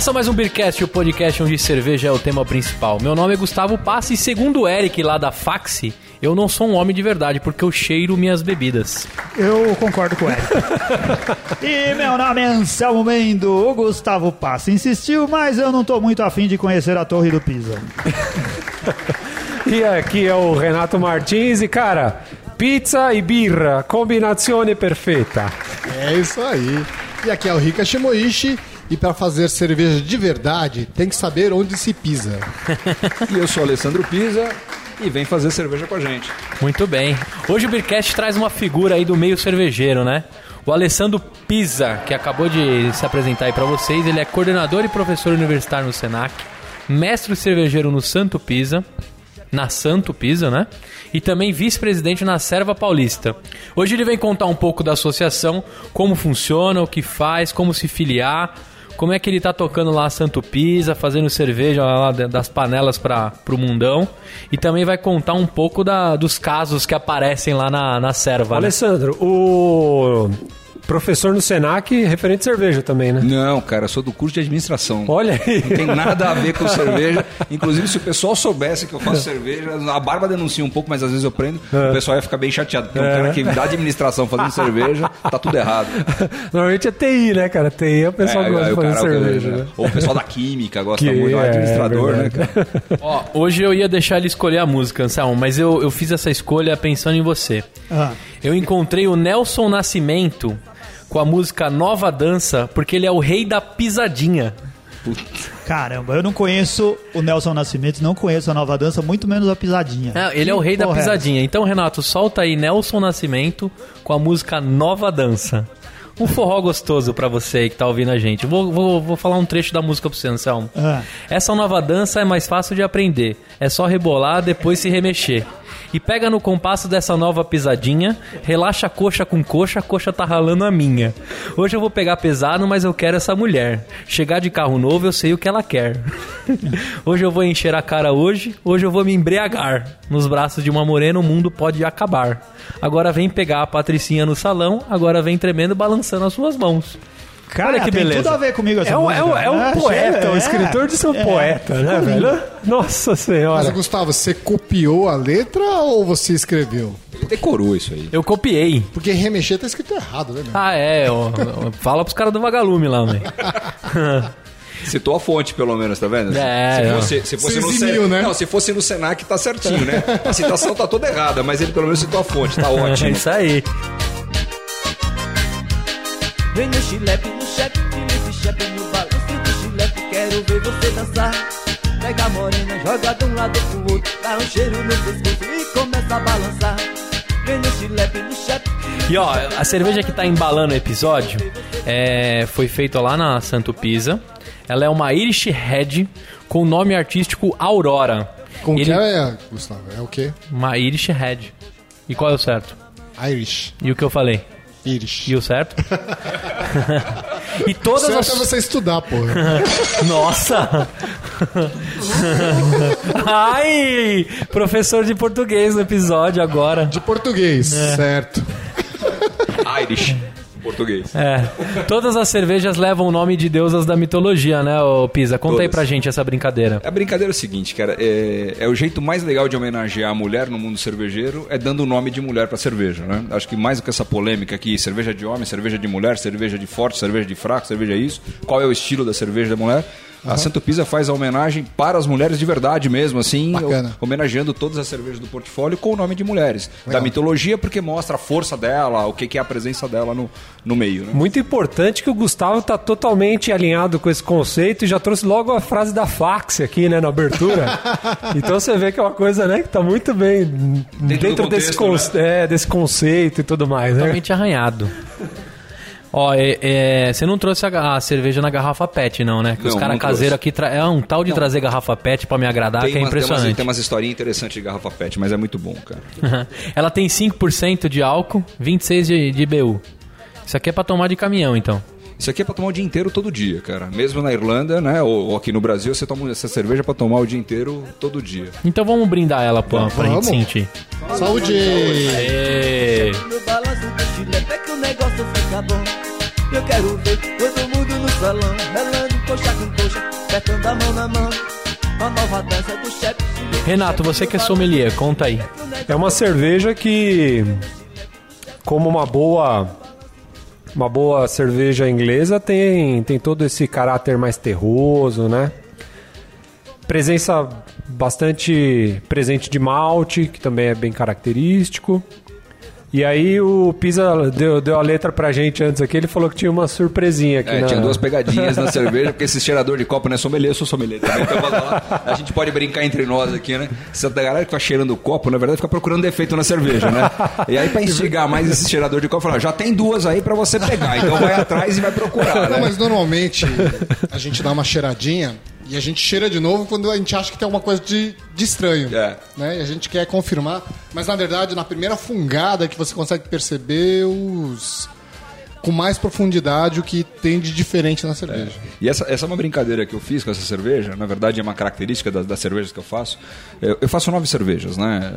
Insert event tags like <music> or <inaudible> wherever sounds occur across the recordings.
Começa mais um Beercast, o podcast onde cerveja é o tema principal. Meu nome é Gustavo Passi e segundo o Eric lá da Faxi, eu não sou um homem de verdade porque eu cheiro minhas bebidas. Eu concordo com ele. <laughs> e meu nome é Anselmo Mendo. O Gustavo Passa insistiu, mas eu não tô muito afim de conhecer a Torre do Pisa. <laughs> E aqui é o Renato Martins e, cara, pizza e birra, combinazione perfeita. É isso aí. E aqui é o Rika Shimoishi. E para fazer cerveja de verdade, tem que saber onde se pisa. <laughs> E eu sou Alessandro Pisa e vem fazer cerveja com a gente. Muito bem. Hoje o Beercast traz uma figura aí do meio cervejeiro, né? O Alessandro Pisa, que acabou de se apresentar aí pra vocês, ele é coordenador e professor universitário no Senac, mestre cervejeiro no Santo Pisa, na Santo Pisa, né? E também vice-presidente na Serva Paulista. Hoje ele vem contar um pouco da associação, como funciona, o que faz, como se filiar, como é que ele tá tocando lá Santo Pisa, fazendo cerveja lá das panelas para pro mundão. E também vai contar um pouco da, dos casos que aparecem lá na, na Serva. né? Alessandro, o professor no Senac, referente de cerveja também, né? Não, cara, eu sou do curso de administração. Olha aí. Não tem nada a ver com cerveja. <laughs> Inclusive, se o pessoal soubesse que eu faço cerveja, a barba denuncia um pouco, mas às vezes eu prendo, o pessoal ia ficar bem chateado. Porque um cara que dá administração fazendo cerveja, tá tudo errado. <laughs> Normalmente é TI, né, cara? TI é o pessoal que É, gosta aí de fazer cerveja, né? Ou o pessoal da química gosta Que muito, o é, administrador, é né, verdade. cara? <laughs> Ó, hoje eu ia deixar ele escolher a música, Anselmo, mas eu, eu fiz essa escolha pensando em você. Ah, Eu encontrei o Nelson Nascimento com a música Nova Dança, porque ele é o rei da pisadinha. caramba, eu não conheço o Nelson Nascimento, não conheço a nova dança, muito menos a pisadinha. Ah, ele é o Que rei da é pisadinha. Então, Renato, solta aí Nelson Nascimento com a música Nova Dança. Um forró gostoso pra você aí que tá ouvindo a gente. Vou, vou, vou falar um trecho da música pra você, Anselmo. Ah. Essa nova dança é mais fácil de aprender. É só rebolar, depois se remexer. E pega no compasso dessa nova pisadinha, relaxa coxa com coxa, coxa tá ralando a minha. Hoje eu vou pegar pesado, mas eu quero essa mulher. Chegar de carro novo, eu sei o que ela quer. <laughs> hoje eu vou encher a cara hoje, hoje eu vou me embriagar. Nos braços de uma morena o mundo pode acabar. Agora vem pegar a patricinha no salão, agora vem tremendo balançando as suas mãos. Cara, Olha que tem beleza. tudo a ver comigo essa É um, é um, é um Ah, poeta, é. escritor de ser um É. poeta, né, velho? Nossa Mas, senhora. Gustavo, você copiou a letra ou você escreveu? Ele decorou isso aí. Eu copiei. Porque remexer tá escrito errado, né? meu? Ah, é. ó, ó, fala pros caras do vagalume lá, velho. <laughs> Citou a fonte, pelo menos, tá vendo? É, se, não. fosse, se fosse no eximiu, Sen- né? Não, se fosse no Senac, tá certinho, né? A citação tá toda errada, mas ele pelo menos citou a fonte, tá <laughs> É ótimo. isso aí. Vem no chilepe, ver você dançar. Pega a morena, joga de um lado pro outro, dá um cheiro no pescoço e começa a balançar. E ó, a cerveja que tá embalando o episódio é, foi feita lá na Santo Pisa. Ela é uma Irish Red com o nome artístico Aurora. Como Ele- que é, Gustavo? É o quê? Uma Irish Red. E qual é o certo? Irish. E o que eu falei? Irish. E o certo? <laughs> e todas Certo as... é você estudar, porra. <laughs> Nossa! Ai! Professor de português no episódio agora. De português, certo. Irish, português. É. Todas as cervejas levam o nome de deusas da mitologia, né, ô Pisa? Conta aí Todas. pra gente essa brincadeira. A brincadeira é o seguinte, cara, é, é o jeito mais legal de homenagear a mulher no mundo cervejeiro é dando o nome de mulher pra cerveja, né? Acho que mais do que essa polêmica aqui, cerveja de homem, cerveja de mulher, cerveja de forte, cerveja de fraco, cerveja isso, qual é o estilo da cerveja da mulher? A Santo Pisa faz a homenagem para as mulheres de verdade mesmo, assim, Bacana. ho- homenageando todas as cervejas do portfólio com o nome de mulheres. Da mitologia, porque mostra a força dela, o que, que é a presença dela no, no meio, né? Muito importante que o Gustavo tá totalmente alinhado com esse conceito e já trouxe logo a frase da fax aqui, né, na abertura. <laughs> então você vê que é uma coisa, né, que tá muito bem dentro, do desse, contexto, conce- é, desse conceito e tudo mais, né? Totalmente arranhado. Ó, é, é, você não trouxe a, a cerveja na garrafa PET, não, né? Que os Não, caras não trouxe. caseiros aqui tra- é um tal de trazer garrafa PET pra me agradar que é umas- umas, impressionante. tem umas historinhas interessantes de garrafa pet, mas é muito bom, cara. <laughs> Ela tem 5% de álcool, 26 de, de BU. Isso aqui é pra tomar de caminhão, então. Isso aqui é pra tomar o dia inteiro, todo dia, cara. Mesmo na Irlanda, né? Ou, ou aqui no Brasil, você toma essa cerveja pra tomar o dia inteiro, todo dia. Então vamos brindar ela pra, pra gente Vamos. sentir. Saúde! Ê, no eu quero ver todo mundo no salão, melando coxa com coxa, apertando a mão na mão. Nova dança do chefe. Renato, você que é sommelier, conta aí. É uma cerveja que, como uma boa uma boa cerveja inglesa tem, tem todo esse caráter mais terroso, né? Presença bastante presente de malte, que também é bem característico. E aí o Pisa deu, deu a letra pra gente antes aqui, ele falou que tinha uma surpresinha aqui É, na... tinha duas pegadinhas na <laughs> cerveja, porque esse cheirador de copo não é sommelier, eu sou sommelier também. Então, a gente pode brincar entre nós aqui, né? Essa galera que fica cheirando o copo, na verdade, fica procurando defeito na cerveja, né? E aí, pra instigar mais esse cheirador de copo, fala, já tem duas aí pra você pegar, então vai atrás e vai procurar, Não, né? mas normalmente a gente dá uma cheiradinha e a gente cheira de novo quando a gente acha que tem alguma coisa de, de estranho. É. Né? E a gente quer confirmar. Mas na verdade, na primeira fungada que você consegue perceber os. Com mais profundidade o que tem de diferente na cerveja. E essa, essa é uma brincadeira que eu fiz com essa cerveja, na verdade é uma característica das, das cervejas que eu faço. Eu, eu faço nove cervejas, né?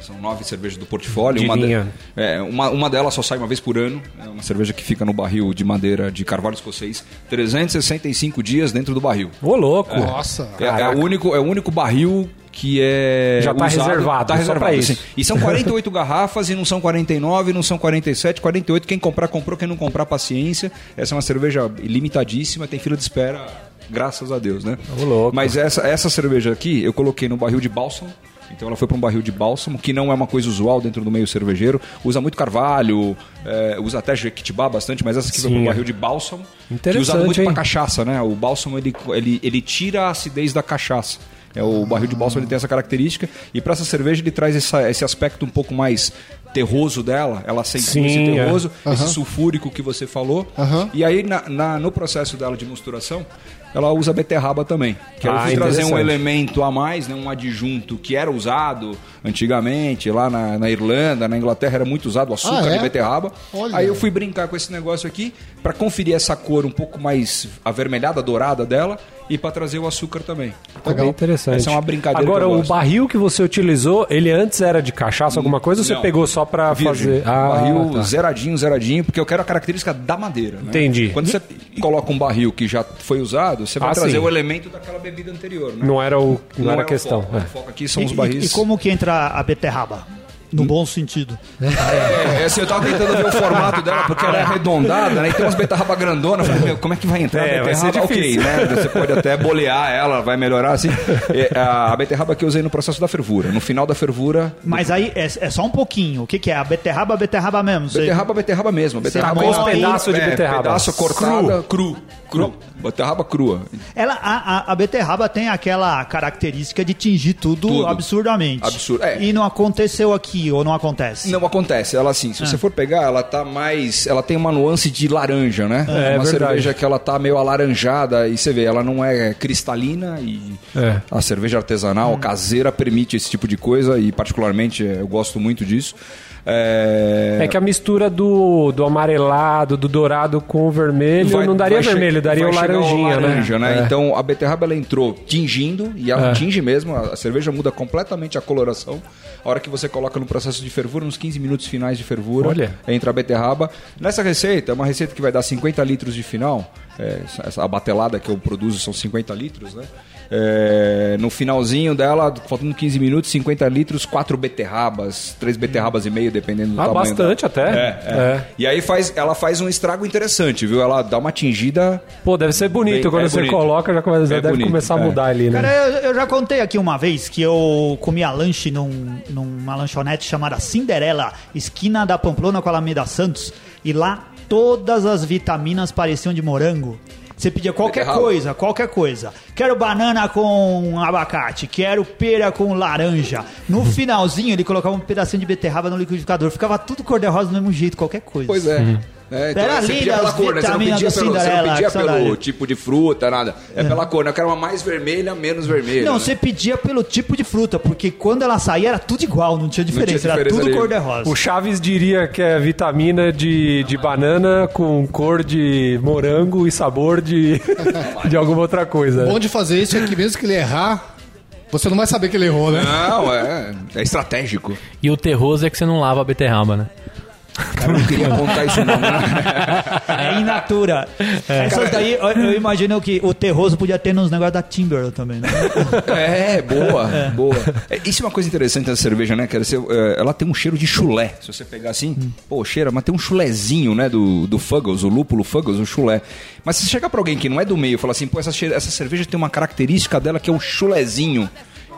São nove cervejas do portfólio. De uma, de- é, uma, uma delas só sai uma vez por ano. É uma cerveja que fica no barril de madeira de carvalho escocês. 365 dias dentro do barril. Ô, louco! Nossa! É, é o único, é o único barril que é. Já tá reservado, Tá só reservado, isso. sim. E são 48 <laughs> garrafas e não são 49, não são 47, 48. Quem comprar, comprou. Quem não comprar, paciência. Essa é uma cerveja limitadíssima, tem fila de espera, graças a Deus, né? Mas essa, essa cerveja aqui, eu coloquei no barril de bálsamo. Então ela foi para um barril de bálsamo, que não é uma coisa usual dentro do meio cervejeiro. Usa muito carvalho, é, usa até jequitibá bastante, mas essa aqui foi Sim, para um barril de bálsamo. Que é Interessante, usado muito para cachaça, né? O bálsamo ele, ele, ele tira a acidez da cachaça. É, o barril de bálsamo ele tem essa característica e para essa cerveja ele traz essa- esse aspecto um pouco mais terroso dela, ela sente Sim, esse é. terroso, esse sulfúrico que você falou. Aham. E aí na- na- no processo dela de misturação, ela usa beterraba também. Que Ah, fui trazer um elemento a mais, né, um adjunto que era usado antigamente lá na, na Irlanda, na Inglaterra era muito usado o açúcar Ah, é? de beterraba. Olha. Aí eu fui brincar com esse negócio aqui para conferir essa cor um pouco mais avermelhada, dourada dela e para trazer o açúcar também. Tá bem interessante. Essa é uma brincadeira Agora, que eu o barril que você utilizou, ele antes era de cachaça, alguma coisa, ou você Não. pegou só pra Virgem. fazer. Ah, barril tá. zeradinho, zeradinho, porque eu quero a característica da madeira. né? Entendi. Quando você coloca um barril que já foi usado, você vai Ah, trazer sim. o elemento daquela bebida anterior. Né? Não era, o, não era é a o questão. foco. é. O foco aqui são E, os e- barris. e como que entra a beterraba? No bom sentido. É, assim, eu tava tentando ver o formato dela, porque ela é arredondada, né? E tem umas beterraba grandona. Eu Falei, meu, como é que vai entrar É, a vai ser beterraba? Ok, né? Você pode até bolear ela, vai melhorar assim. É, a beterraba que eu usei no processo da fervura. No final da fervura, Mas aí é, é só um pouquinho. O que, que é? A beterraba, a beterraba mesmo. Você- Beterraba, beterraba mesmo. Beterraba moe os pedaços de é, beterraba. Pedaço cortada, cru. Cru. Beterraba crua. Ela, a, a, a beterraba tem aquela característica de tingir tudo, Tudo. absurdamente. Absurdo, é. E não aconteceu aqui, ou não acontece? Não acontece, ela assim, se Ah. você for pegar, ela tá mais. Ela tem uma nuance de laranja, né? É, uma verdade. cerveja que ela tá meio alaranjada e você vê, ela não é cristalina e É. a cerveja artesanal, caseira, permite esse tipo de coisa e, particularmente, eh, eu gosto muito disso. É, É que a mistura do, do amarelado, do dourado com o vermelho vai- não daria vermelho, daria o laranjinha, laranja, né? É. Então a beterraba ela entrou tingindo e ela É. tinge mesmo, a a cerveja muda completamente a coloração. A hora que você coloca no processo de fervura, nos 15 minutos finais de fervura, Olha. entra a beterraba. Nessa receita, é uma receita que vai dar 50 litros de final. É, essa- a batelada que eu produzo são 50 litros, né? É, no finalzinho dela, faltando 15 minutos, 50 litros, quatro beterrabas, três beterrabas e meio, dependendo do Ah, tamanho. bastante dela. até. É, é. É. E aí faz, ela faz um estrago interessante, viu? Ela dá uma tingida Pô, deve ser bonito. Bem- Quando é você bonito. coloca, já, come- já É deve bonito, começar a é. mudar ali, né? Cara, eu, eu já contei aqui uma vez que eu comia lanche num, numa lanchonete chamada Cinderela, esquina da Pamplona com a Alameda Santos, e lá todas as vitaminas pareciam de morango. Você pedia qualquer Beterraba. coisa, qualquer coisa. Quero banana com abacate, quero pera com laranja. No finalzinho ele colocava um pedacinho de beterraba no liquidificador. Ficava tudo cor-de-rosa do mesmo jeito, qualquer coisa. Pois é. Uhum. É, então Era você linda pedia pela cor, né? Você não pedia, do pelo, você não pedia pelo tipo de fruta, nada. É, pela cor, né? Eu quero uma mais vermelha, menos vermelha. Não, né? você pedia pelo tipo de fruta, porque quando ela saía era tudo igual, não tinha diferença, era diferença tudo ali. cor-de-rosa. O Chaves diria que é vitamina de, de banana com cor de morango e sabor de, <laughs> de alguma outra coisa. O bom de fazer isso é que mesmo que ele errar, você não vai saber que ele errou, né? Não, é, é estratégico. E o terroso é que você não lava a beterraba, né? Cara, eu não queria contar isso não. <laughs> É in natura. Essas daí, eu, eu imagino que o terroso podia ter nos negócios da Timber também, né? É, boa, boa. É, isso é uma coisa interessante da cerveja, né, cara? Você, é, ela tem um cheiro de chulé. Se você pegar assim, pô, cheira, mas tem um chulézinho, né, do, do Fuggles, o lúpulo Fuggles, o chulé. Mas se você chegar pra alguém que não é do meio e falar assim, pô, essa, essa cerveja tem uma característica dela que é o chulézinho.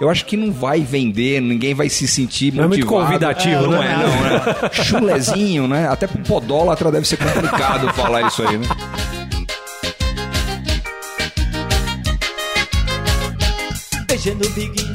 Eu acho que não vai vender, ninguém vai se sentir Não é muito motivado. convidativo, não né? é, não, <laughs> né? Chulézinho, né? Até pro podólatra deve ser complicado <laughs> falar isso aí, né? Beijei no biguinho,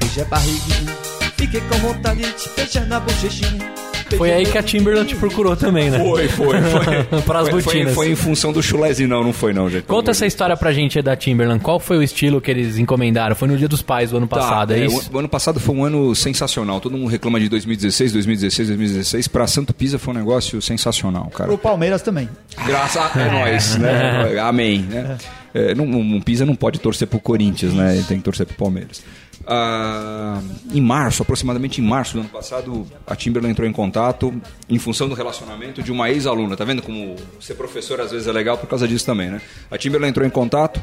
beijei a barriguinha. Fiquei com vontade de te beijar na bochechinha. Foi aí que a Timberland te procurou também, né? Foi, foi, foi. <laughs> Foi- foi, botinas. foi em função do chulézinho, não, não foi não, gente. Conta essa história pra gente aí da Timberland. Qual foi o estilo que eles encomendaram? Foi no Dia dos Pais do ano Tá, passado, é, é, isso? O, o ano passado foi um ano sensacional. Todo mundo reclama de 2016, 2016, 2016. Pra Santo Pisa foi um negócio sensacional, cara. Pro Palmeiras também. Graças a é nós, né? <laughs> Amém, né? É, não, não- Pisa não pode torcer pro Corinthians, né? Ele tem que torcer pro Palmeiras. Ah, em março, aproximadamente em março do ano passado, a Timberland entrou em contato em função do relacionamento de uma ex-aluna. Tá vendo como ser professor às vezes é legal por causa disso também, né? A Timberland entrou em contato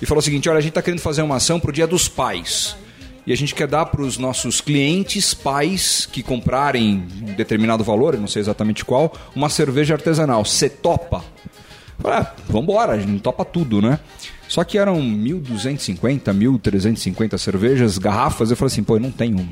e falou o seguinte: olha, a gente tá querendo fazer uma ação pro Dia dos Pais. E a gente quer dar para os nossos clientes, pais, que comprarem um determinado valor, não sei exatamente qual, uma cerveja artesanal. Você topa? Ah, vambora, a gente topa tudo, né? Só que eram 1.250, 1.350 cervejas, garrafas. Eu falei assim, pô, eu não tenho,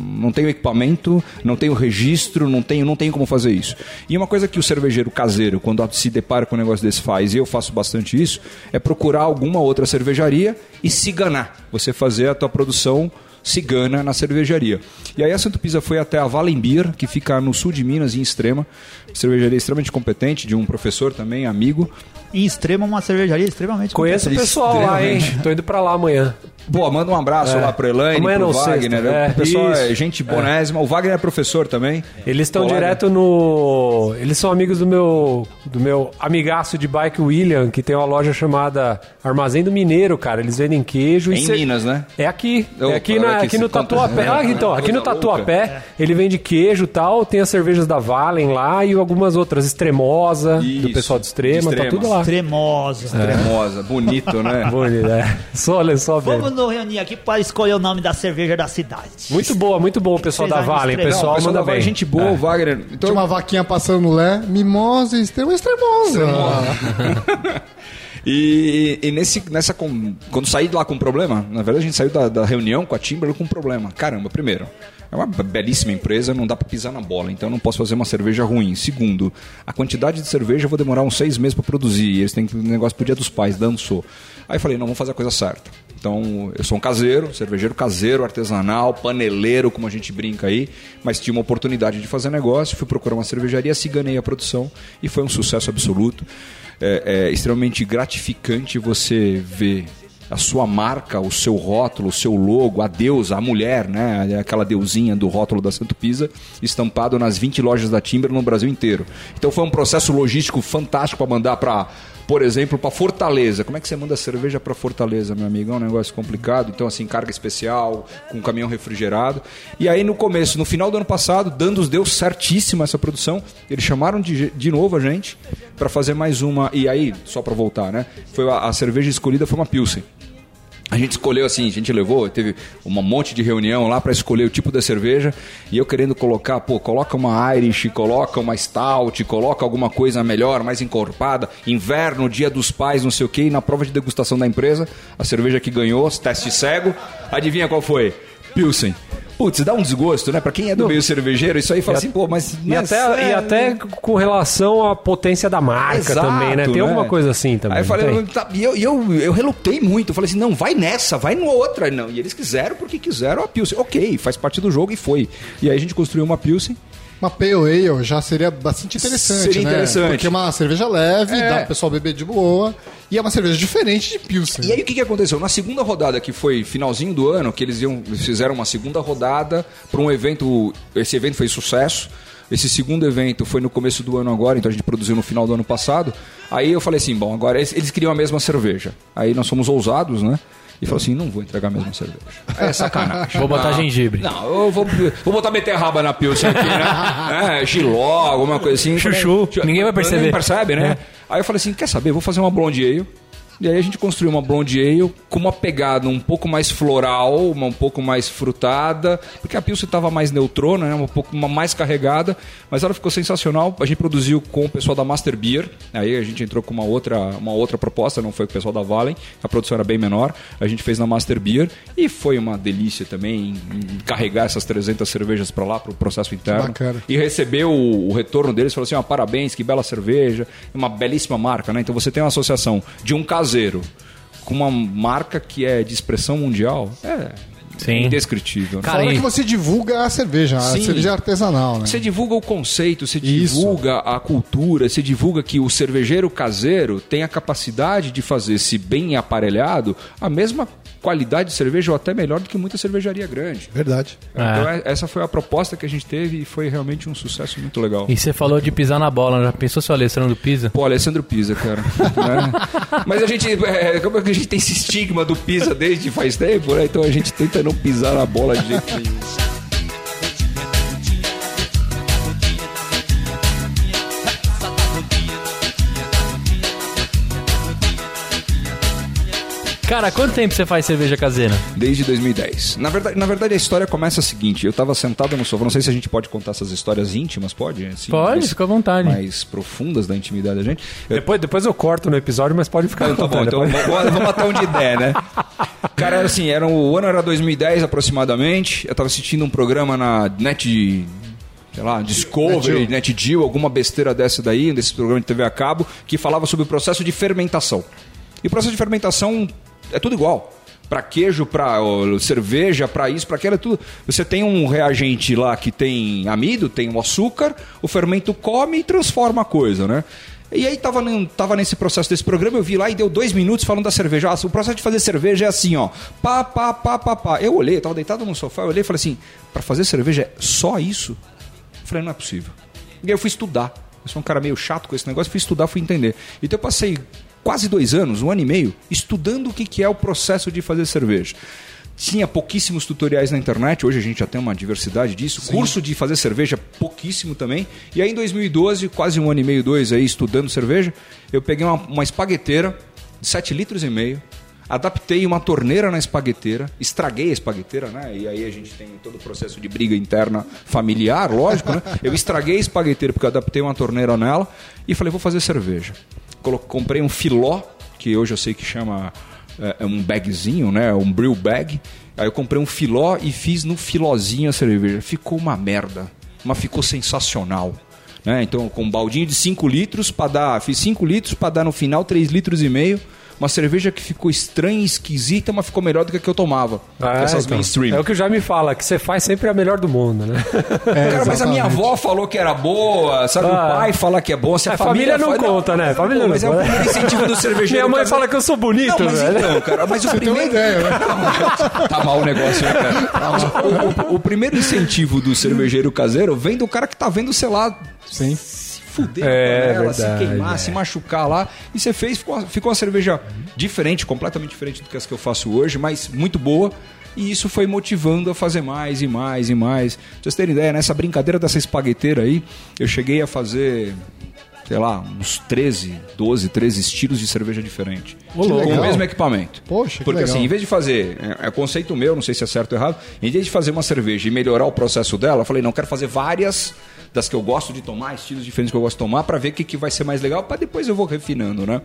não tenho equipamento, não tenho registro, não tenho, não tenho como fazer isso. E uma coisa que o cervejeiro caseiro, quando se depara com um negócio desse faz, e eu faço bastante isso, é procurar alguma outra cervejaria e se ganar. Você fazer a tua produção cigana na cervejaria. E aí a Santo Pisa foi até a Valenbier, que fica no sul de Minas, em Extrema. Cervejaria extremamente competente, de um professor também, amigo. Em Extrema, uma cervejaria extremamente Conheço o competente. pessoal lá, hein? Tô indo pra lá amanhã. Pô, manda um abraço É. lá pro Elaine, Amanhã pro Wagner. sexta. né? É, o pessoal é isso. gente bonésima. O Wagner é professor também. Eles estão direto no. Eles são amigos do meu do meu amigaço de bike William, que tem uma loja chamada Armazém do Mineiro, cara. Eles vendem queijo É e em cê- Minas, né? É aqui, Opa, é aqui, na, aqui, aqui no esse conta- Tatuapé. Ah, então, aqui no Tatuapé, ele vende queijo e tal, tem as cervejas da Valen lá e algumas outras, Extremosa, do Isso, pessoal de Extrema, de tá tudo lá. Extremosa. Cremosa, bonito, né? <laughs> Bonito, é. Só, olha só, Vamos velho. nos reunir aqui para escolher o nome da cerveja da cidade. Muito boa, muito bom o pessoal da Valen. Pessoal, pessoal manda bem. é gente boa, É. Wagner. Então, Tinha uma vaquinha passando no Lé, mimosa, extrema, extremosa. <laughs> E, e nesse, nessa. com- Quando saí lá com um problema, na verdade a gente saiu da, da reunião com a Timberland com um problema. Caramba, primeiro, é uma belíssima empresa, não dá pra pisar na bola, então não posso fazer uma cerveja ruim. Segundo, a quantidade de cerveja eu vou demorar uns seis meses pra produzir. Eles têm que um negócio pro dia dos pais, dançou. Aí falei, não, vamos fazer a coisa certa. Então, eu sou um caseiro, cervejeiro caseiro, artesanal, paneleiro, como a gente brinca aí, mas tinha uma oportunidade de fazer negócio, fui procurar uma cervejaria, se ganhei a produção e foi um sucesso absoluto. É, é extremamente gratificante você ver a sua marca, o seu rótulo, o seu logo, a deusa, a mulher, né? Aquela deusinha do rótulo da Santo Pisa, estampado nas 20 lojas da Timber no Brasil inteiro. Então foi um processo logístico fantástico para mandar para, por exemplo, para Fortaleza. Como é que você manda cerveja para Fortaleza, meu amigo? É um negócio complicado. Então assim, carga especial, com caminhão refrigerado. E aí no começo, no final do ano passado, Dandos deu certíssima essa produção. Eles chamaram de, de novo a gente para fazer mais uma. E aí, só para voltar, né? Foi a, a cerveja escolhida foi uma Pilsen. A gente escolheu assim, a gente levou, teve um monte de reunião lá para escolher o tipo da cerveja e eu querendo colocar, pô, coloca uma Irish, coloca uma Stout, coloca alguma coisa melhor, mais encorpada, inverno, dia dos pais, não sei o que, e na prova de degustação da empresa, a cerveja que ganhou, teste cego, adivinha qual foi? Pilsen. Putz, dá um desgosto, né? Pra quem é do meio cervejeiro, isso aí fala assim, pô, mas. E mas até, e é- até com relação à potência da marca Exato, também, né? Tem alguma coisa assim também. Aí eu falei, não não, tá, e eu, e eu, eu relutei muito. Eu falei assim, não, vai nessa, vai no outra. Não, e eles quiseram porque quiseram a Pilsen. Ok, faz parte do jogo e foi. E aí a gente construiu uma Pilsen. Uma Pale Ale já seria bastante interessante, Seria né? interessante. Porque é uma cerveja leve, É. dá pro pessoal beber de boa. E é uma cerveja diferente de Pilsen. E aí o que, que aconteceu? Na segunda rodada, que foi finalzinho do ano, que eles, iam, fizeram uma segunda rodada para um evento. Esse evento foi sucesso. Esse segundo evento foi no começo do ano agora, então a gente produziu no final do ano passado. Aí eu falei assim, bom, agora eles, eles queriam a mesma cerveja. Aí nós fomos ousados, né? E falou assim: não vou entregar a mesma cerveja. <laughs> É sacanagem. Vou botar Não. gengibre. Não, eu vou, vou botar beterraba na pilsen aqui, né? <laughs> É, giló, alguma coisa assim. Chuchu, ninguém vai perceber. Ninguém percebe, né? É. Aí eu falei assim, quer saber, vou fazer uma blonde ale. E aí a gente construiu uma blonde ale com uma pegada um pouco mais floral, uma um pouco mais frutada, porque a Pilsen estava mais neutrona, né? um pouco uma mais carregada, mas ela ficou sensacional. A gente produziu com o pessoal da Master Beer, aí a gente entrou com uma outra, uma outra proposta, não foi com o pessoal da Valen, a produção era bem menor, a gente fez na Master Beer e foi uma delícia também carregar essas 300 cervejas para lá, para o processo interno. bacana. E recebeu o, o retorno deles, falou assim: ó, parabéns, que bela cerveja, uma belíssima marca, né? Então você tem uma associação de um caseiro com uma marca que é de expressão mundial, é Sim. indescritível. né? Cara, Fora e- que você divulga a cerveja, a Sim. cerveja artesanal, né? Você divulga o conceito, você Isso. divulga a cultura, você divulga que o cervejeiro caseiro tem a capacidade de fazer, se bem aparelhado, a mesma qualidade de cerveja ou até melhor do que muita cervejaria grande. Verdade. Então é- essa foi a proposta que a gente teve e foi realmente um sucesso muito legal. E você falou de pisar na bola, já pensou se o Alessandro pisa? Pô, Alessandro Pisa, cara. <laughs> né? Mas a gente, é, como é que a gente tem esse estigma do Pisa desde faz tempo, né? Então a gente tenta não pisar na bola de jeito nenhum. Cara, quanto tempo você faz cerveja caseira? Desde 2010. Na verdade, na verdade, a história começa a seguinte: eu tava sentado no sofá, não sei se a gente pode contar essas histórias íntimas, pode? Assim, Pode, mais- fica à vontade. Mais profundas da intimidade da gente. Eu, Depois, depois eu corto no episódio, mas pode ficar. Então, tá bom, então vamos, vamos até onde der, né? Cara, era assim, era, o ano era 2010 aproximadamente. Eu tava assistindo um programa na Net. Sei lá, Discovery, NetGeo, alguma besteira dessa daí, desse programa de TV a cabo, que falava sobre o processo de fermentação. E o processo de fermentação é tudo igual. Para queijo, para cerveja, para isso, para aquilo, é tudo. Você tem um reagente lá que tem amido, tem o açúcar, o fermento come e transforma a coisa, né? E aí tava, tava nesse processo desse programa, eu vi lá e deu dois minutos falando da cerveja. Ah, o processo de fazer cerveja é assim, ó. Pá, pá, pá, pá, pá. Eu olhei, tava deitado no sofá, eu olhei e falei assim, para fazer cerveja é só isso? Eu falei, não é possível. E aí eu fui estudar. Eu sou um cara meio chato com esse negócio, fui estudar, fui entender. Então eu passei quase dois anos, um ano e meio, estudando o que, é o processo de fazer cerveja. Tinha pouquíssimos tutoriais na internet, hoje a gente já tem uma diversidade disso. Curso de fazer cerveja, pouquíssimo também. E aí em 2012, quase um ano e meio, dois aí, estudando cerveja, eu peguei uma, uma espagueteira de 7 litros e meio, adaptei uma torneira na espagueteira, estraguei a espagueteira, né? E aí a gente tem todo o processo de briga interna familiar, lógico, né? Eu estraguei a espagueteira porque eu adaptei uma torneira nela e falei, vou fazer cerveja. Comprei um filó, que hoje eu sei que chama é, é um bagzinho, né? Um brew bag. Aí eu comprei um filó e fiz no filózinho a cerveja. Ficou uma merda, mas ficou sensacional. Né? Então, com um baldinho de 5 litros para dar, fiz 5 litros para dar no final 3 litros e meio. Uma cerveja que ficou estranha, esquisita, mas ficou melhor do que a que eu tomava. Ah, essas então. mainstream. É o que o já me fala, que você faz sempre a melhor do mundo, né? Cara, mas a minha avó falou que era boa, sabe? Ah. O pai fala que é bom. Se a, A família não fala- conta, né? mas- Família não mas é o primeiro incentivo do <laughs> cervejeiro. Minha mãe caseiro. fala que eu sou bonito, Não, mas velho. então, cara, mas o <laughs> Você tem uma primeiro... ideia, né? <laughs> tá mal o negócio, né, cara? o, o- o primeiro incentivo do cervejeiro caseiro vem do cara que tá vendo, sei lá, Sim. Se fuder É, na panela, se verdade, queimar, é. se machucar lá. E você fez, ficou, ficou uma cerveja diferente, completamente diferente do que as que eu faço hoje, mas muito boa. E isso foi motivando a fazer mais e mais e mais. Pra vocês terem ideia, nessa brincadeira dessa espagueteira aí, eu cheguei a fazer, sei lá, uns 13, 12, 13 estilos de cerveja diferente. Que com legal. o mesmo equipamento. Poxa, que Porque legal. assim, em vez de fazer, é, é conceito meu, não sei se é certo ou errado, em vez de fazer uma cerveja e melhorar o processo dela, eu falei, não, quero fazer várias das que eu gosto de tomar, estilos diferentes que eu gosto de tomar, para ver o que, que vai ser mais legal, para depois eu vou refinando, né?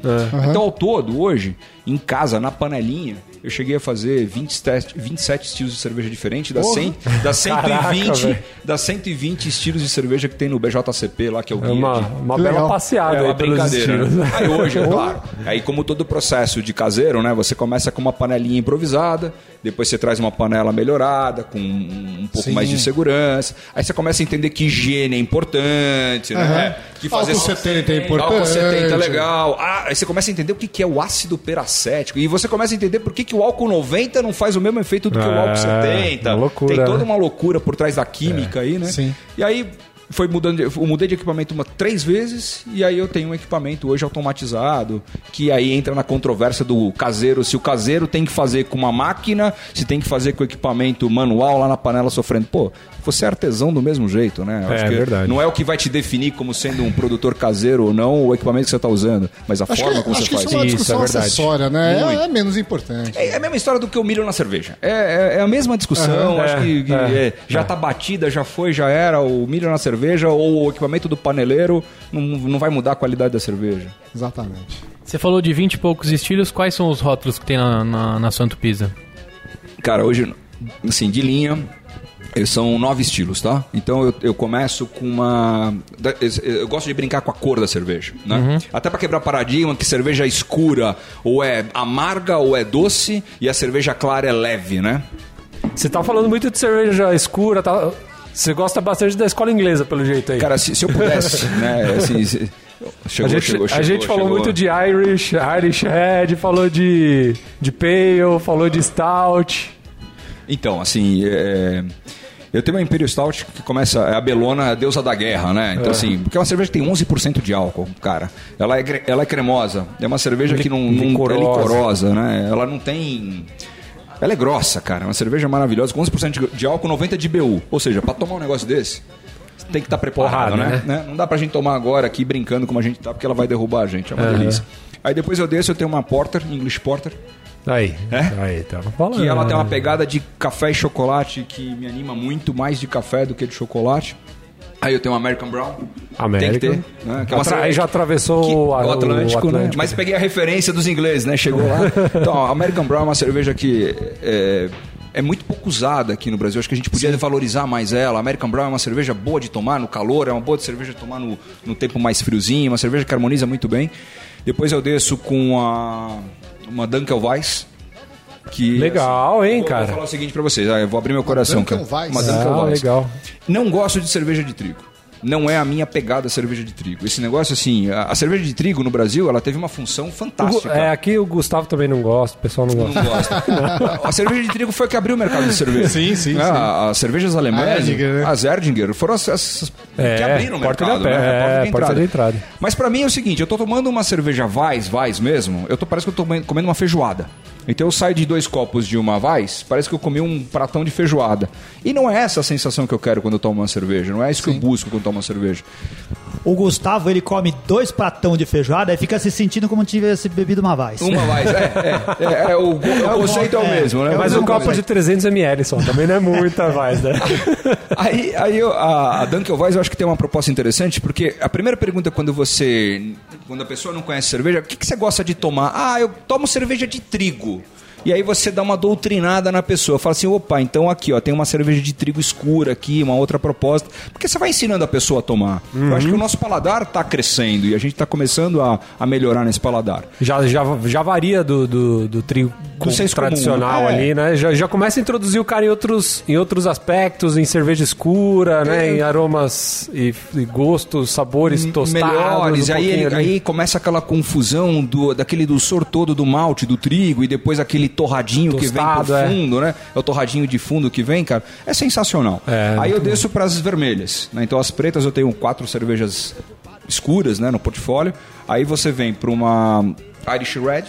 Então, ao todo, hoje, em casa, na panelinha, eu cheguei a fazer 27, 27 estilos de cerveja diferente, das, 100, das, 120, <laughs> Caraca, das 120 estilos de cerveja que tem no BJCP lá, que é o É guia uma, de- uma Que bela legal. passeada é aí uma pelos brincadeira. estilos. né? Aí hoje, é claro. Aí, como todo processo de caseiro, né? Você começa com uma panelinha improvisada, depois você traz uma panela melhorada, com um pouco Sim. mais de segurança. Aí você começa a entender que higiene é importante, né? Que Álcool 70 é importante. Álcool 70 é legal. Ah, aí você começa a entender o que é o ácido peracético. E você começa a entender por que, que o álcool 90 não faz o mesmo efeito do que o É, álcool 70. uma loucura, Tem toda né? uma loucura por trás da química aí, né? sim. E aí foi mudando, de- eu mudei de equipamento uma três vezes e aí eu tenho um equipamento hoje automatizado que aí entra na controvérsia do caseiro, se o caseiro tem que fazer com uma máquina, se tem que fazer com equipamento manual lá na panela sofrendo. Pô, você é artesão do mesmo jeito, né? Eu É, verdade. Não é o que vai te definir como sendo um produtor caseiro ou não o equipamento que você está usando, mas a Acho forma que, como acho você que faz. isso é uma Isso, discussão é verdade. acessória, né? É, é menos importante. É é a mesma história do que o milho na cerveja. É, é- é a mesma discussão. Aham, acho é, que, que, é, é, já tá batida, já foi, já era. O milho na cerveja ou o equipamento do paneleiro não, não vai mudar a qualidade da cerveja. Exatamente. Você falou de 20 e poucos estilos, quais são os rótulos que tem na, na, na Santo Pisa? Cara, hoje, assim, de linha, são nove estilos, tá? Então eu, eu começo com uma. Eu gosto de brincar com a cor da cerveja, né? Até pra quebrar paradigma que cerveja escura ou é amarga ou é doce e a cerveja clara é leve, né? Você tá falando muito de cerveja escura, tá? Você gosta bastante da escola inglesa, pelo jeito aí. Cara, se, se eu pudesse, <laughs> né? Assim, se- chegou, a gente, chegou, a chegou, gente falou muito de Irish, Irish Red, falou de, de Pale, falou de Stout. Então, assim, é, eu tenho uma Imperial Stout que começa, é a Belona, a deusa da guerra, né? Então, assim, porque é uma cerveja que tem 11% de álcool, cara. Ela é, ela é cremosa. É uma cerveja que não, não é licorosa, né? Ela não tem... Ela é grossa, cara. É uma cerveja maravilhosa, com 11% de- álcool, 90% de BU. Ou seja, pra tomar um negócio desse, tem que estar preparado, Porrada, né? né? né? Não dá pra gente tomar agora aqui brincando como a gente tá, porque ela vai derrubar a gente. É uma delícia. Aí depois eu desço, eu tenho uma Porter, English Porter. Aí, É? aí, tava falando. Que ela tem uma pegada de café e chocolate que me anima muito mais de café do que de chocolate. Aí eu tenho um American Brown. Tem que ter. Né? Que é Atra- Aí já atravessou que- o, o Atlântico, o né? Atlântico. Mas peguei a referência dos ingleses, né? Chegou lá. <laughs> Então, a American Brown é uma cerveja que é, é muito pouco usada aqui no Brasil. Acho que a gente podia valorizar mais ela. A American Brown é uma cerveja boa de tomar no calor, é uma boa cerveja de tomar no, no tempo mais friozinho, uma cerveja que harmoniza muito bem. Depois eu desço com a, uma Dunkelweiss. Que, Legal, hein, vou- cara? Vou falar o seguinte pra vocês, ah, eu vou abrir meu coração. cara. Dunkelweiss? Uma Ah, Dunkelweiss. legal. Não gosto de cerveja de trigo. Não é a minha pegada a cerveja de trigo. Esse negócio, assim, a, a cerveja de trigo no Brasil, ela teve uma função O fantástica. é, aqui o Gustavo também não gosta, o pessoal não Não gosta. gosta. <laughs> a cerveja de trigo foi a que abriu o mercado de cerveja. Sim, sim, Né? sim. As cervejas alemãs, A Erdinger, né? as Erdinger, foram as, as É, que abriram o porta mercado. de- né? é, A porta de entrada. Mas pra mim é o seguinte, eu tô tomando uma cerveja Weiss, Weiss mesmo, eu tô, parece que eu tô comendo- uma feijoada. Então eu saio de dois copos de uma Weiss, parece que eu comi um pratão de feijoada. E não é essa a sensação que eu quero quando eu tomo uma cerveja, não é isso que eu busco quando eu tomo uma cerveja. O Gustavo, ele come dois pratão de feijoada e fica se sentindo como tivesse bebido uma vaz. Uma Weiss, é, é, é, <laughs> é, o, o conceito é o é, mesmo, né? é o Mas um copo conceito. de 300ml só, também não é muita mais, né? <laughs> Aí, aí eu- a, a Dunkelweiss eu acho que tem uma proposta interessante, porque a primeira pergunta quando você. Quando a pessoa não conhece cerveja, o que, que você gosta de tomar? Ah, eu tomo cerveja de trigo. E aí você dá uma doutrinada na pessoa, fala assim, opa, então aqui, ó, tem uma cerveja de trigo escura aqui, uma outra proposta. Porque você vai ensinando a pessoa a tomar. Eu acho que o nosso paladar está crescendo e a gente está começando a, a melhorar nesse paladar. Já, já, já varia do, do, do trigo Do senso comum, tradicional né? É. ali, né? Já, já começa a introduzir o cara em outros, em outros aspectos, em cerveja escura, né? É. Em aromas e, e gostos, sabores tostados. melhores. um aí, ele- aí começa aquela confusão do, daquele doçor todo do malte, do trigo, e depois aquele torradinho que vem Tostado, pro é. fundo, né? É o torradinho de fundo que vem, cara. É sensacional. É, aí eu desço para as vermelhas. né? Então as pretas eu tenho quatro cervejas escuras né, no portfólio. Aí você vem para uma Irish Red.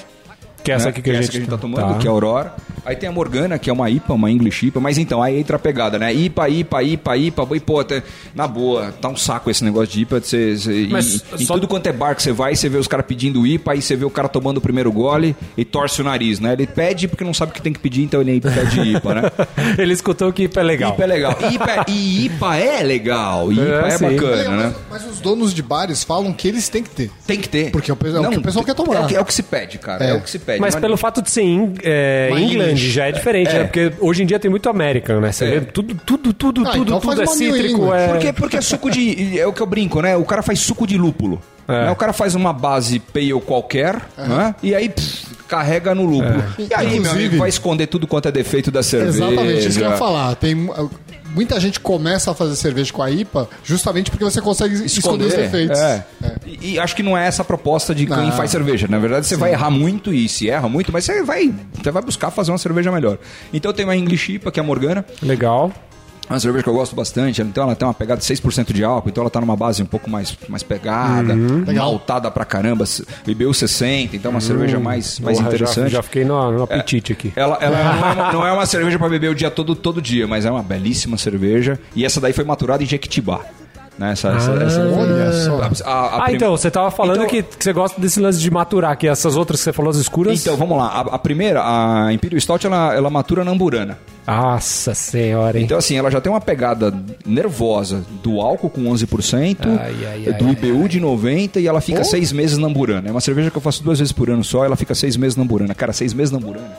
Que é essa né? aqui que a é gente essa que a gente tá tomando, tá. que é a Aurora. Aí tem a Morgana, que é uma IPA, uma English IPA. Mas então, aí entra a pegada, né? IPA, IPA, IPA, IPA. E, pô, até, na boa, tá um saco esse negócio de IPA. de Você, você- Mas em, em só- tudo quanto é bar que você vai, você vê os caras pedindo IPA, aí você vê o cara tomando o primeiro gole e torce o nariz, né? Ele pede porque não sabe o que tem que pedir, então ele pede IPA, né? Ele escutou que IPA é legal. IPA é legal. IPA, e IPA é legal. E IPA É, é, bacana, É, né? mas, mas os donos de bares falam que eles têm que ter. Tem que ter. Porque é o é o que o pessoal quer tomar. É o que, é o que se pede, cara. É, É. o que se pede. Mas é- pelo fato de ser em, é, England English. já é diferente, É. né? Porque hoje em dia tem muito American, né? Você É. vê tudo, tudo, tudo, Ah, tudo, então tudo é cítrico. É... Porque, porque é suco de. É o que eu brinco, né? O cara faz suco de lúpulo. É. né? O cara faz uma base pale qualquer, né? E aí pff, carrega no lúpulo. E aí, meu Inclusive- amigo, vai esconder tudo quanto é defeito da cerveja. Exatamente, isso que eu ia falar. Tem, muita gente começa a fazer cerveja com a IPA justamente porque você consegue esconder, os defeitos. É. E, e acho que não é essa a proposta de quem Não. faz cerveja. Na verdade, você vai errar muito e se erra muito, mas você vai, você vai buscar fazer uma cerveja melhor. Então tem uma English IPA, que é a Morgana. Legal. É uma cerveja que eu gosto bastante, então ela tem uma pegada de 6% de álcool, então ela tá numa base um pouco mais, mais pegada, maltada pra caramba, IBU 60, então é uma cerveja mais, mais Porra, já- interessante. Já, fiquei no, no apetite aqui. Ela, ela não, é uma, <laughs> não é uma cerveja para beber o dia todo, todo dia, mas é uma belíssima cerveja. E essa daí foi maturada em Jequitibá. Né? Essa, essa- essa- Olha só. a- a Ah, prim- então, você tava falando Então- que, que você gosta desse lance de maturar, que essas outras que você falou, as escuras. Então, vamos lá. A, a primeira, a Imperial Stout, ela, ela matura na amburana. Nossa senhora, hein? Então, assim, ela já tem uma pegada nervosa do álcool com 11%, Ai, ai, ai, do ai, IBU de 90% e ela fica seis meses na amburana. É uma cerveja que eu faço duas vezes por ano só, ela fica seis meses na amburana. Cara, seis meses na amburana.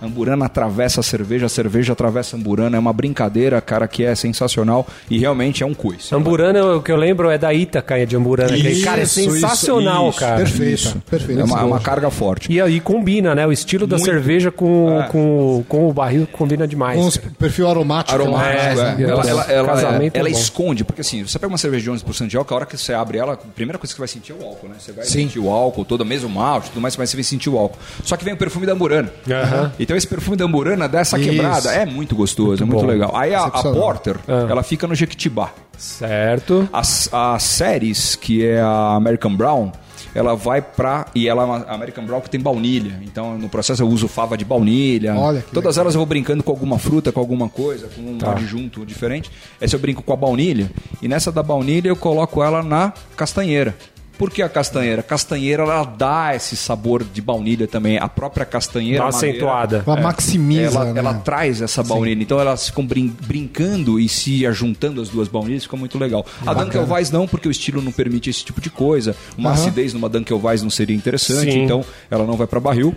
A Amburana atravessa a cerveja, a cerveja atravessa a Amburana. É uma brincadeira, cara, que é sensacional e realmente é um coice. Amburana, o que eu lembro é da Ítaca de Amburana. que, Isso, cara, é sensacional, isso. cara. Perfeito, perfeito. É uma, é uma carga forte. E aí combina, né? O estilo da Muito. cerveja com, É. com, com o barril combina demais. Com cara. perfil aromático. Aromático, É, é. é. Ela, ela, ela, Casamento ela é esconde, porque assim, você pega uma cerveja de 11% de álcool, a hora que você abre ela, a primeira coisa que você vai sentir é o álcool, né? Você vai Sim. sentir o álcool, todo mesmo malte, tudo mais, mas você vai sentir o álcool. Só que vem o perfume da Amburana. Aham. Então esse perfume da Amburana dá essa Isso. quebrada, é muito gostoso, é muito bom. legal. Aí a, a. Porter, Ah. ela fica no Jequitibá. Certo. As, a Ceres, que é a American Brown, ela vai pra. E ela é uma American Brown que tem baunilha. Então, no processo eu uso fava de baunilha. Olha Todas elas eu vou brincando com alguma fruta, com alguma coisa, com um Tá. adjunto diferente. Essa eu brinco com a baunilha. E nessa da baunilha eu coloco ela na castanheira. Por que a castanheira? A castanheira ela dá esse sabor de baunilha também. A própria castanheira. Dá uma madeira, acentuada. Ela maximiza, ela, né? ela traz essa baunilha. Então elas ficam brin- brincando e se ajuntando as duas baunilhas, fica muito legal. A Dunkelweiss não, porque o estilo não permite esse tipo de coisa. Uma Aham. acidez numa Dunkelweiss não seria interessante, Sim. então ela não vai para barril.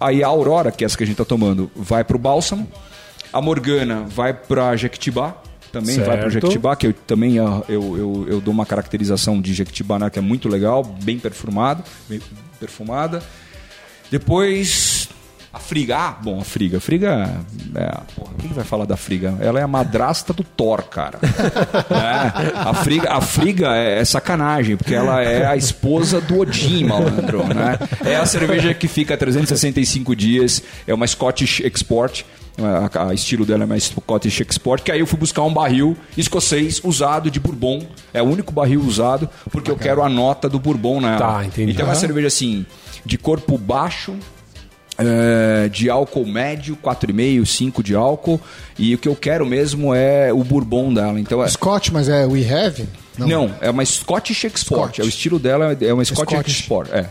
Aí a Aurora, que é essa que a gente tá tomando, vai pro Bálsamo. A Morgana vai para Jequitibá. Também vai para Certo. Jequitibá, que eu também ah, eu, eu, eu dou uma caracterização de Jequitibá né, que é muito legal, bem perfumado, bem perfumada. Depois a Friga, ah, bom, a Friga, a Friga, é, porra, quem que vai falar da Friga? Ela é a madrasta do Thor, cara. <laughs> É, a Friga, a Friga é, é sacanagem, porque ela é a esposa do Odin, malandro, né? É a cerveja que fica 365 dias, é uma Scottish Export, a, a estilo dela é mais Scottish Export, que aí eu fui buscar um barril escocês usado de Bourbon, é o único barril usado, porque eu quero a nota do Bourbon nela. Tá, entendi. Então é uma cerveja assim, de corpo baixo, é, de álcool médio, 4,5, 5 de álcool. E o que eu quero mesmo é o bourbon dela. Então é, Scott, mas é We Have? não. é uma Scottish Export. Scotch. É o estilo dela é uma Scottish Scotch. Export. É.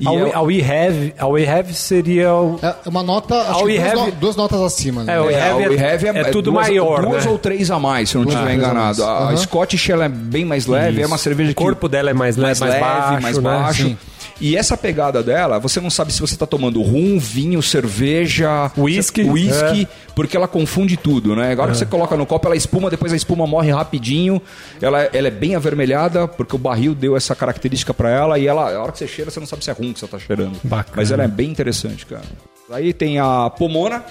E A, é- we, a We Have, a We Have seria o... É uma nota, acho A que We duas, Have- no- duas notas acima. Né? É, o é, Heavy a We é- Have é tudo duas, maior, Duas né? ou três a mais, se eu não estiver ou três a enganado. mais. A, a Aham. Scottish ela é bem mais leve, é uma cerveja O que corpo dela é mais leve, mais, baixo, mais né? baixo. Sim. E essa pegada dela, você não sabe se você está tomando rum, vinho, cerveja, Whisky. whisky porque ela confunde tudo, né? Agora que você coloca no copo, ela espuma, depois a espuma morre rapidinho. Ela, ela é bem avermelhada, porque o barril deu essa característica para ela. E ela, a hora que você cheira, você não sabe se é rum que você tá cheirando. Bacana. Mas ela é bem interessante, cara. Aí tem a Pomona,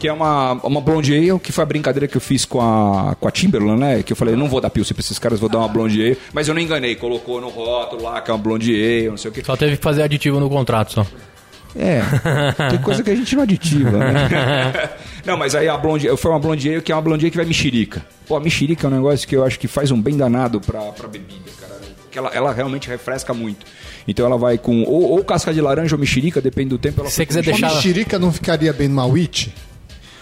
que é uma, uma blonde ale, que foi a brincadeira que eu fiz com a, com a Timberland, né? Que eu falei, não vou dar pilsen pra esses caras, vou dar uma blonde ale. Mas eu não enganei, colocou no rótulo lá que é uma blonde ale, não sei o que. Só teve que fazer aditivo no contrato só. É, tem coisa que a gente não aditiva, né? <laughs> não, mas aí a blonde, foi uma blonde ale que é uma blonde ale que vai mexerica. Pô, a mexerica é um negócio que eu acho que faz um bem danado pra, pra bebida, cara. Que ela, ela realmente refresca muito. Então ela vai com ou, ou casca de laranja ou mexerica, depende do tempo. Ela Se você quiser deixar- mexerica não ficaria bem numa witch?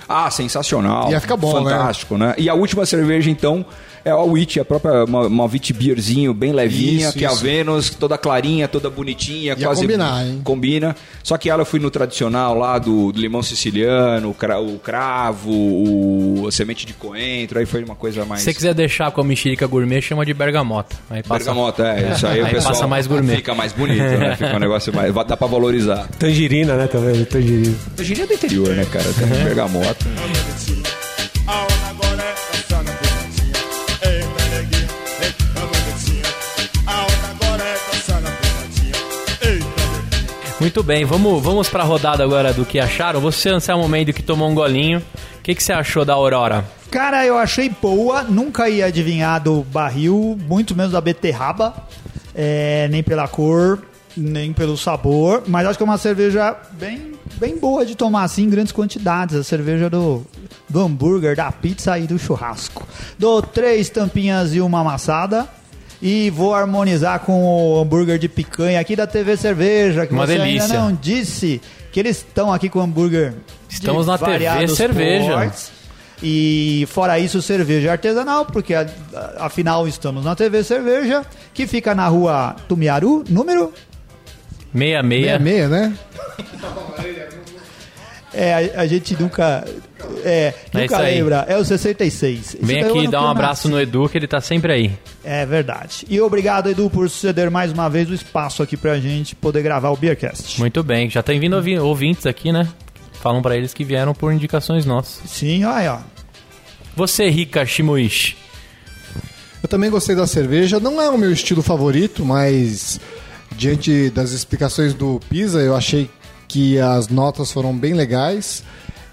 Ah, sensacional. Ia ficar bom, né? Fantástico, né? E a última cerveja, então, é a Witch, a própria, uma, uma Witch beerzinho bem levinha, Isso, que é a. Vênus, toda clarinha, toda bonitinha. Ia quase combinar, hein? Combina. Só que ela eu fui no tradicional lá do, do limão siciliano, o, cra- o cravo, o, a semente de coentro, aí foi uma coisa mais... Se você quiser deixar com a mexerica gourmet, chama de bergamota. Aí passa, Bergamota, é, isso aí, o <laughs> Aí pessoal passa mais gourmet. fica mais bonito, né? Fica um negócio mais... Dá pra valorizar. Tangerina, né? Também, tangerina. A gíria é do interior, né, cara? Tem bergamota. É dançando Muito bem, vamos, vamos pra rodada agora do que acharam. Você, Anselmo Mendes, que tomou um golinho. O que, que você achou da Aurora? Cara, eu achei boa, nunca ia adivinhar do barril, muito menos da beterraba, é, nem pela cor, nem pelo sabor, mas acho que é uma cerveja bem, bem boa de tomar assim em grandes quantidades. A cerveja do do hambúrguer, da pizza e do churrasco. Dou três tampinhas e uma amassada. E vou harmonizar com o hambúrguer de picanha aqui da TV Cerveja, que Uma você delícia. ainda não disse que eles estão aqui com hambúrguer. de Estamos na TV Cerveja. portes. E fora isso, cerveja artesanal, porque afinal estamos na TV Cerveja, que fica na rua Tumiaru, número? Meia, meia. Meia meia, né? <laughs> É, a, a gente nunca. É, É nunca aí. lembra. É o 66. Isso Vem aqui dar um abraço nasci. no Edu, que ele tá sempre aí. É verdade. E obrigado, Edu, por ceder mais uma vez o espaço aqui pra gente poder gravar o Beercast. Muito bem, já tem vindo ouvi- ouvintes aqui, né? Falam pra eles que vieram por indicações nossas. Sim, olha, ó. Você, Rika Shimoishi. Eu também gostei da cerveja. Não é o meu estilo favorito, mas diante das explicações do Pisa, eu achei que as notas foram bem legais.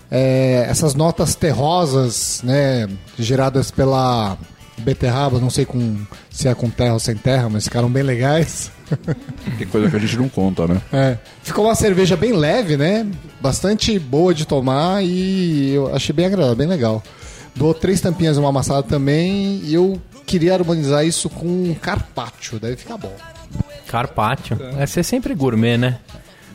É, essas notas terrosas, né, geradas pela beterraba, não sei com, se é com terra ou sem terra, mas ficaram bem legais. Tem coisa que a gente não conta, né? É, ficou uma cerveja bem leve, né? Bastante boa de tomar e eu achei bem agradável, bem legal. Dou três tampinhas uma amassada também e eu queria harmonizar isso com carpaccio, deve ficar bom. Carpaccio. É ser sempre gourmet, né?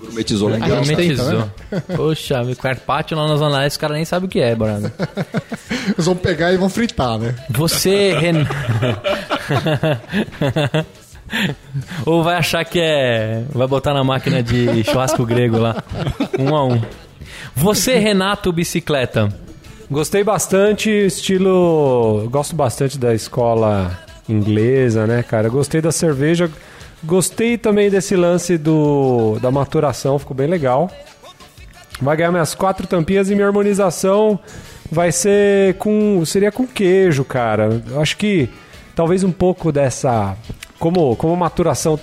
Gourmetizou legal. A gente tenta, Gourmetizou. Poxa, carpaccio lá na Zona Leste, os caras nem sabem o que é, brother. <laughs> Eles vão pegar e vão fritar, né? Você, Ren... <laughs> Ou vai achar que é... Vai botar na máquina de churrasco grego lá. Um a um. Você, Renato Bicicleta. Gostei bastante, estilo. Gosto bastante da escola inglesa, né, cara? Gostei da cerveja. Gostei também desse lance do da maturação, ficou bem legal. Vai ganhar minhas quatro tampinhas e minha harmonização vai ser com. seria com queijo, cara. Acho que talvez um pouco dessa. Como, como maturação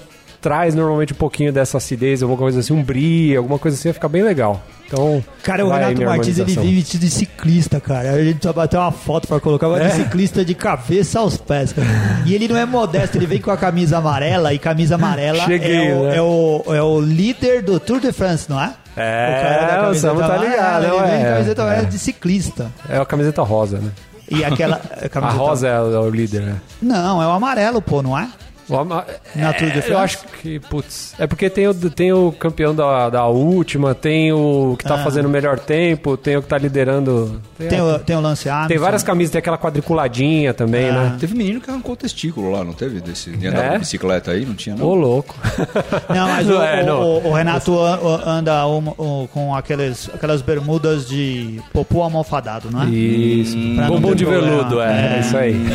traz normalmente um pouquinho dessa acidez, alguma coisa assim, um brie, alguma coisa assim, vai ficar bem legal. Então. Cara, o Renato Martins, ele vem vestido de ciclista, cara. A gente só bateu uma foto pra colocar, mas É? de ciclista de cabeça aos pés, cara. E ele não é modesto, ele vem com a camisa amarela, e camisa amarela Cheguei, é, o, né? é, o, é o líder do Tour de France, não é? É, o cara da o Samu tá amarela, ligado, Ele não vem é? com a camiseta amarela É. de ciclista. É a camiseta rosa, né? E aquela... a A camiseta- rosa é é o líder, né? Não, é o amarelo, pô, não é? Na Tour de é, France? Eu acho que, putz, é porque tem o, tem o campeão da, da última, tem o que tá Ah. fazendo o melhor tempo, tem o que tá liderando. Tem, Tem o, tem o Lance Armstrong. tem várias camisas, tem aquela quadriculadinha também, Ah. né? Teve menino que arrancou o testículo lá, não teve? Desse, de andar É? de bicicleta aí, não tinha Ô, não? louco. <laughs> Não, mas Não o, é, não. o- o Renato anda o- com aqueles, aquelas bermudas de popô almofadado, não é? Isso. Bombom ter de problema. veludo, é, É. isso aí. <laughs>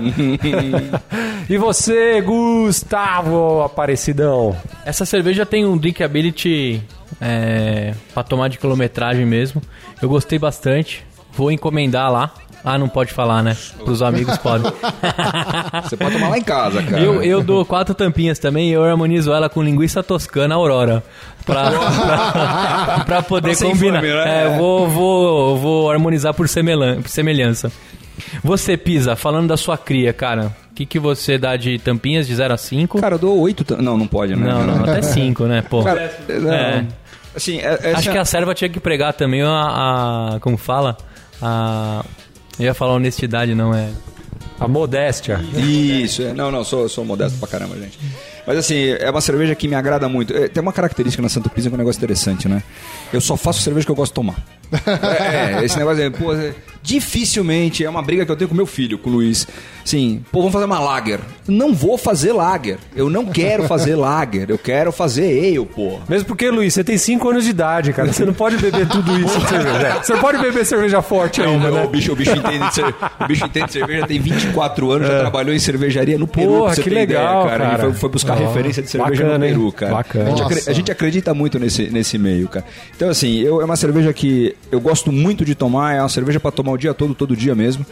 <laughs> e você, Gustavo Aparecidão? Essa cerveja tem um drinkability é, pra tomar de quilometragem mesmo. Eu gostei bastante. Vou encomendar lá. Ah, não pode falar, né? Pros amigos podem. <laughs> Você pode tomar lá em casa, cara. Eu, eu dou quatro tampinhas também e eu harmonizo ela com linguiça toscana Aurora. Pra, pra, <laughs> pra poder Pra combinar. infame, né? É, vou, vou, vou harmonizar por semelhança. Você, Pisa, falando da sua cria, cara, o que, que você dá de tampinhas de 0 a 5? Cara, eu dou oito... tam- Não, não pode, né? Não, não, até 5, né, pô. Cara, não. É. Assim, é, essa- Acho que a serva tinha que pregar também a, a- como fala? A eu ia falar honestidade, não é. A modéstia. Isso, é. não, não, sou, sou modesto pra caramba, gente. Mas assim, é uma cerveja que me agrada muito. É, tem uma característica na Santa Pisa que é um negócio interessante, né? Eu só faço cerveja que eu gosto de tomar. <laughs> É, é, esse negócio é, pô, é, dificilmente é uma briga que eu tenho com meu filho, com o Luiz. Assim, pô, vamos fazer uma lager. Não vou fazer lager. Eu não quero fazer lager. Eu quero fazer ale, pô. Mesmo porque, Luiz, você tem 5 anos de idade, cara. Você não pode beber tudo isso de cerveja. <laughs> Você não pode beber cerveja forte Não, ainda, o, né? bicho, o, bicho entende de cer- o bicho entende de cerveja, tem 24 anos, já trabalhou em cervejaria no Peru, Porra, que legal, ideia, cara. cara. Foi, foi buscar Ó, referência de cerveja bacana, no hein? Peru, cara. Bacana. A gente, a gente acredita muito nesse, nesse meio, cara. Então, assim, eu, é uma cerveja que eu gosto muito de tomar, é uma cerveja pra tomar o dia todo, todo dia mesmo.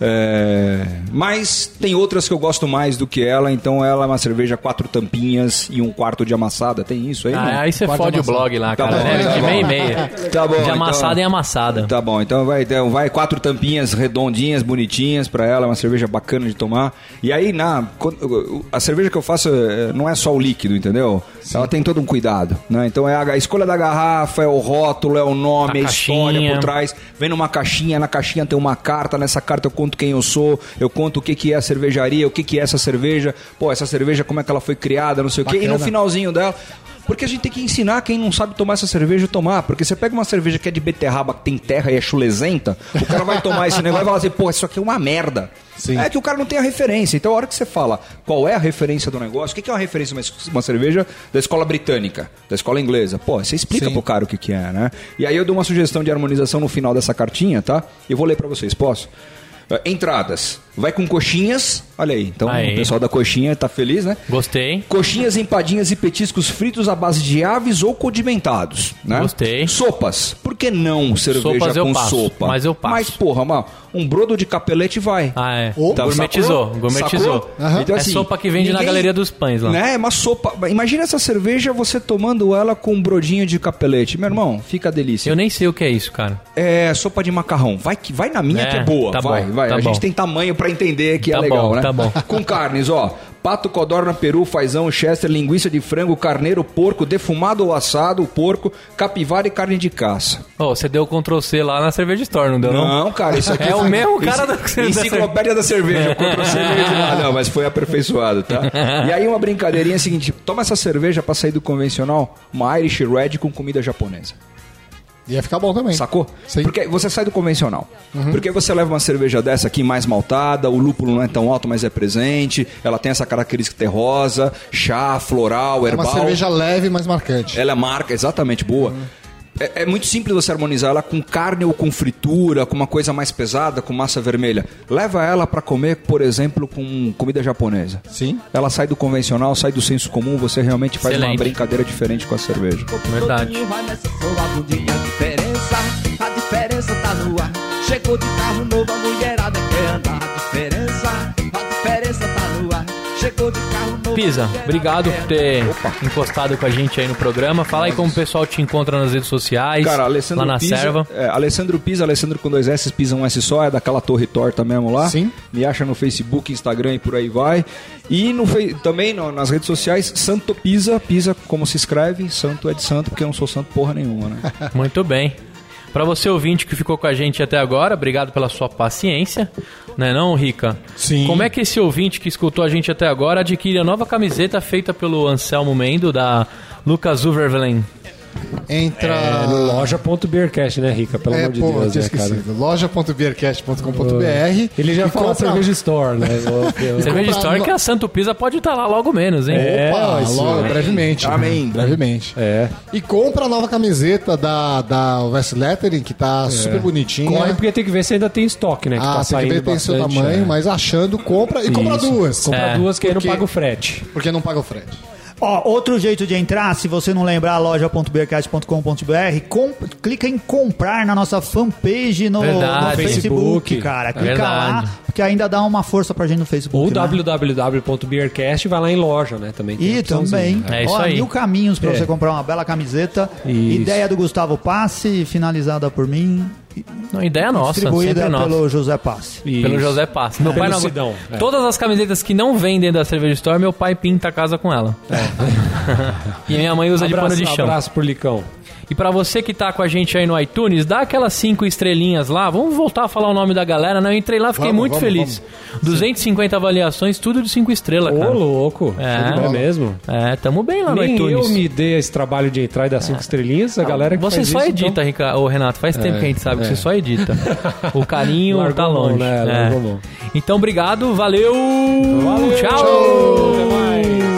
É, mas tem outras que eu gosto mais do que ela, então ela é uma cerveja quatro tampinhas e um quarto de amassada. Tem isso aí? não? Ah, aí você Quarto fode o blog lá, Tá cara. bom, é tá de bom. meia e <laughs> meia. Tá bom, De então- amassada em amassada. Tá bom, então vai, então vai quatro tampinhas redondinhas, bonitinhas pra ela, uma cerveja bacana de tomar. E aí, na, a cerveja que eu faço eh, não é só o líquido, entendeu? Ela tem todo um cuidado, né? Então é a, a escolha da garrafa, é o rótulo, é o nome, A a, história por trás. Vem numa caixinha, na caixinha tem uma carta, nessa carta eu conto quem eu sou, eu conto o que, que é a cervejaria, o que, que é essa cerveja, pô, essa cerveja, como é que ela foi criada, não sei o quê. E no Bacana. finalzinho dela. Porque a gente tem que ensinar quem não sabe tomar essa cerveja a tomar. Porque você pega uma cerveja que é de beterraba, que tem terra e é chulesenta, o cara vai tomar esse negócio e vai falar assim, pô, isso aqui é uma merda. Sim. É que o cara não tem a referência. Então a hora que você fala qual é a referência do negócio, o que é uma referência de uma, cerveja da escola britânica, da escola inglesa? Pô, você explica Sim. pro cara o que, que é, né? E aí eu dou uma sugestão de harmonização no final dessa cartinha, tá? Eu vou ler pra vocês, posso? Eh, Entradas. Vai com coxinhas. Olha aí. Então Aí. o pessoal da coxinha tá feliz, né? Gostei. Coxinhas, empadinhas e petiscos fritos à base de aves ou condimentados, né? Gostei. Sopas. Por que não cerveja Sopas eu com passo, sopa? mas eu passo. Mas, porra, mano, um brodo de capelete vai. Ah, é. Ô, Tá, gourmetizou, sacou? gourmetizou. Sacou? Aham. Então, É sopa que vende na Galeria dos Pães lá. Né? É uma sopa. Imagina essa cerveja você tomando ela com um brodinho de capelete. Meu irmão, fica a delícia. Eu nem sei o que é isso, cara. É sopa de macarrão. Vai, que, vai na minha É, que é boa. tá vai, bom, vai. tá a bom. gente tem tamanho pra entender que Tá é legal, bom, né? tá bom. <laughs> Com carnes, ó. Pato, codorna, peru, fazão, chester, linguiça de frango, carneiro, porco, defumado ou assado, porco, capivara e carne de caça. Ô, você deu Ctrl C lá na Cerveja Store, não deu não? Não, cara, isso aqui É o mesmo cara da- Enciclopédia da cerveja. Ctrl C veio de lá. Não, mas foi aperfeiçoado, tá? E aí uma brincadeirinha é a seguinte: toma essa cerveja pra sair do convencional, uma Irish Red com comida japonesa. Ia ficar bom também. Sacou? Sim. Porque você sai do convencional. Porque aí você leva uma cerveja dessa aqui mais maltada, o lúpulo não é tão alto, mas é presente, ela tem essa característica terrosa, chá, floral, É herbal. uma cerveja leve, mas marcante. Ela é marca, exatamente, boa. É, é muito simples você harmonizar ela com carne ou com fritura, com uma coisa mais pesada, com massa vermelha. Leva ela pra comer, por exemplo, com comida japonesa. Sim. Ela sai do convencional, sai do senso comum, você realmente faz uma Excelente. brincadeira diferente com a cerveja. Verdade. A diferença tá no ar. Chegou de carro novo, a mulherada quer Pisa, obrigado por ter encostado com a gente aí no programa. Fala aí como o pessoal te encontra nas redes sociais, Cara, Alessandro lá na Pisa, serva. é, Alessandro Pisa, Alessandro com dois S, Pisa um S só, é daquela torre torta mesmo lá. Sim. Me acha no Facebook, Instagram e por aí vai. E no, também no- nas redes sociais, Santo Pisa, Pisa como se escreve, Santo é de santo, porque eu não sou santo porra nenhuma, né? <laughs> Muito bem. Pra você ouvinte que ficou com a gente até agora, obrigado pela sua paciência. Não é não, Rica? Sim. Como é que esse ouvinte que escutou a gente até agora adquire a nova camiseta feita pelo Anselmo Mendo, da Lucas Uvervelen? Entra. É, no loja.beercast, né, Rica? Pelo É, amor de pô, Deus, tinha né, cara? esquecido. Loja.beercast.com.br. Ele já falou compra- Cerveja Store, né? <laughs> Cerveja Store que a Santo Pisa pode estar lá logo menos, hein? É, Opa, isso. logo, brevemente. Amém. Brevemente. É. E compra a nova camiseta da, da West Lettering, que tá super bonitinha. Corre porque tem que ver se ainda tem estoque, né? Que ah, tá tem que ver tem seu tamanho, é. mas achando, compra e compra Isso. duas. Compra É. duas que aí não Porque- paga o frete. Porque não paga o frete. Ó, outro jeito de entrar, se você não lembrar, loja.beercast.com.br, com- clica em comprar na nossa fanpage no, Verdade. no Facebook, Facebook. cara. Clica verdade. lá, porque ainda dá uma força pra gente no Facebook. Ou né? www.beercast vai lá em loja, né? Também tem E também, É isso ó, aí. mil caminhos pra É. você comprar uma bela camiseta. Isso. Ideia do Gustavo Passe, finalizada por mim, Não, ideia nossa, distribuída sempre nossa. pelo José Passe. Pelo. José Pass. Meu Pelo pai não Sidão, é. Todas as camisetas que não vendem da Cerveja Store, meu pai pinta a casa com ela. <laughs> e a minha mãe usa de Abraço, pano de chão. abraço pro Licão. E pra você que tá com a gente aí no iTunes, dá aquelas cinco estrelinhas lá. Vamos voltar a falar o nome da galera, né? Eu entrei lá, fiquei Vamos, muito vamos, feliz. 250 avaliações, tudo de cinco estrelas, Ô, cara. louco. É. É mesmo? É, tamo bem lá no Nem iTunes. eu me dei esse trabalho de entrar e dar cinco estrelinhas, a galera que Você faz só isso, edita, então... Rica, ô, Renato. Faz tempo que a gente sabe que você só edita. O carinho <laughs> Largou tá longe. né? É. Então, obrigado, valeu. Valeu, tchau. tchau. Até mais.